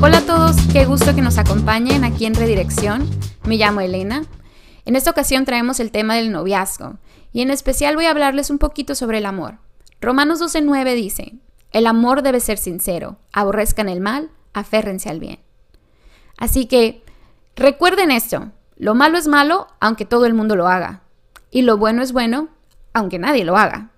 Hola a todos, qué gusto que nos acompañen aquí en Redirección. Me llamo Elena. En esta ocasión traemos el tema del noviazgo y en especial voy a hablarles un poquito sobre el amor. Romanos 12:9 dice, el amor debe ser sincero, aborrezcan el mal, aférrense al bien. Así que recuerden esto, lo malo es malo aunque todo el mundo lo haga y lo bueno es bueno aunque nadie lo haga.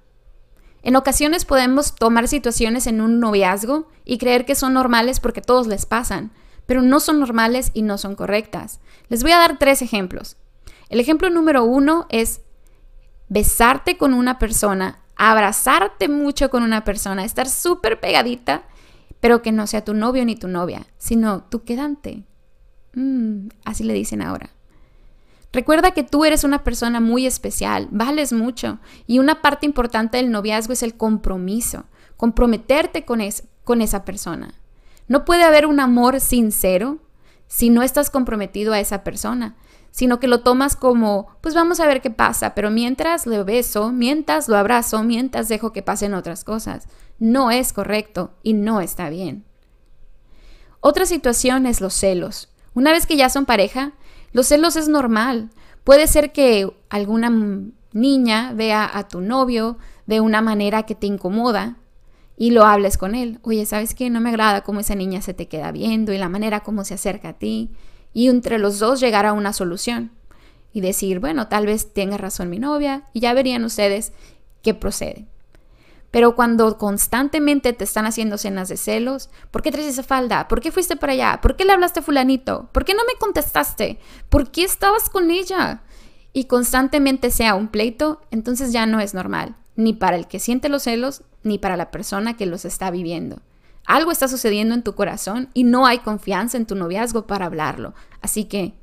En ocasiones podemos tomar situaciones en un noviazgo y creer que son normales porque todos les pasan, pero no son normales y no son correctas. Les voy a dar tres ejemplos. El ejemplo número uno es besarte con una persona, abrazarte mucho con una persona, estar súper pegadita, pero que no sea tu novio ni tu novia, sino tu quedante. Mm, así le dicen ahora. Recuerda que tú eres una persona muy especial, vales mucho y una parte importante del noviazgo es el compromiso, comprometerte con, con esa persona. No puede haber un amor sincero si no estás comprometido a esa persona, sino que lo tomas como, pues vamos a ver qué pasa, pero mientras lo beso, mientras lo abrazo, mientras dejo que pasen otras cosas, no es correcto y no está bien. Otra situación es los celos. Una vez que ya son pareja, los celos es normal. Puede ser que alguna niña vea a tu novio de una manera que te incomoda y lo hables con él. Oye, ¿sabes qué? No me agrada cómo esa niña se te queda viendo y la manera como se acerca a ti. Y entre los dos llegar a una solución y decir, bueno, tal vez tenga razón mi novia y ya verían ustedes qué procede. Pero cuando constantemente te están haciendo cenas de celos, ¿por qué traes esa falda? ¿Por qué fuiste para allá? ¿Por qué le hablaste a fulanito? ¿Por qué no me contestaste? ¿Por qué estabas con ella? Y constantemente sea un pleito, entonces ya no es normal, ni para el que siente los celos, ni para la persona que los está viviendo. Algo está sucediendo en tu corazón y no hay confianza en tu noviazgo para hablarlo. Así que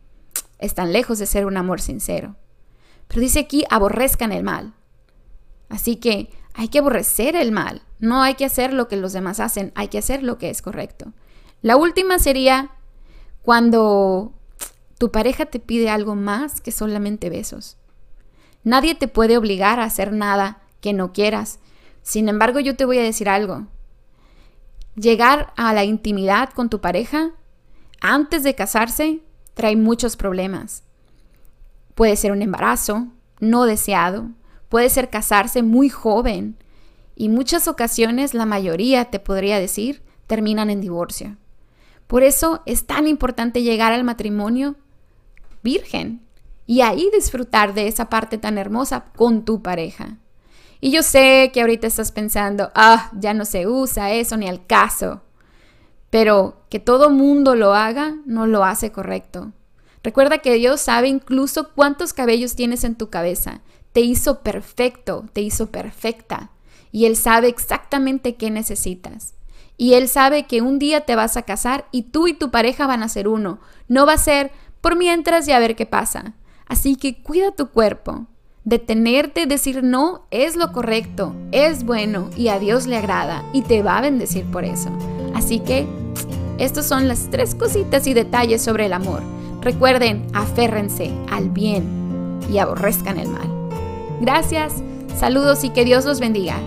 están lejos de ser un amor sincero. Pero dice aquí, aborrezcan el mal. Así que hay que aborrecer el mal. No hay que hacer lo que los demás hacen, hay que hacer lo que es correcto. La última sería cuando tu pareja te pide algo más que solamente besos. Nadie te puede obligar a hacer nada que no quieras. Sin embargo, yo te voy a decir algo. Llegar a la intimidad con tu pareja antes de casarse trae muchos problemas. Puede ser un embarazo no deseado, Puede ser casarse muy joven y muchas ocasiones, la mayoría, te podría decir, terminan en divorcio. Por eso es tan importante llegar al matrimonio virgen y ahí disfrutar de esa parte tan hermosa con tu pareja. Y yo sé que ahorita estás pensando, ah, ya no se usa eso ni al caso. Pero que todo mundo lo haga no lo hace correcto. Recuerda que Dios sabe incluso cuántos cabellos tienes en tu cabeza te hizo perfecto, te hizo perfecta. Y Él sabe exactamente qué necesitas. Y Él sabe que un día te vas a casar y tú y tu pareja van a ser uno. No va a ser por mientras y a ver qué pasa. Así que cuida tu cuerpo. Detenerte, decir no es lo correcto, es bueno y a Dios le agrada y te va a bendecir por eso. Así que estas son las tres cositas y detalles sobre el amor. Recuerden, aférrense al bien y aborrezcan el mal. Gracias, saludos y que Dios los bendiga.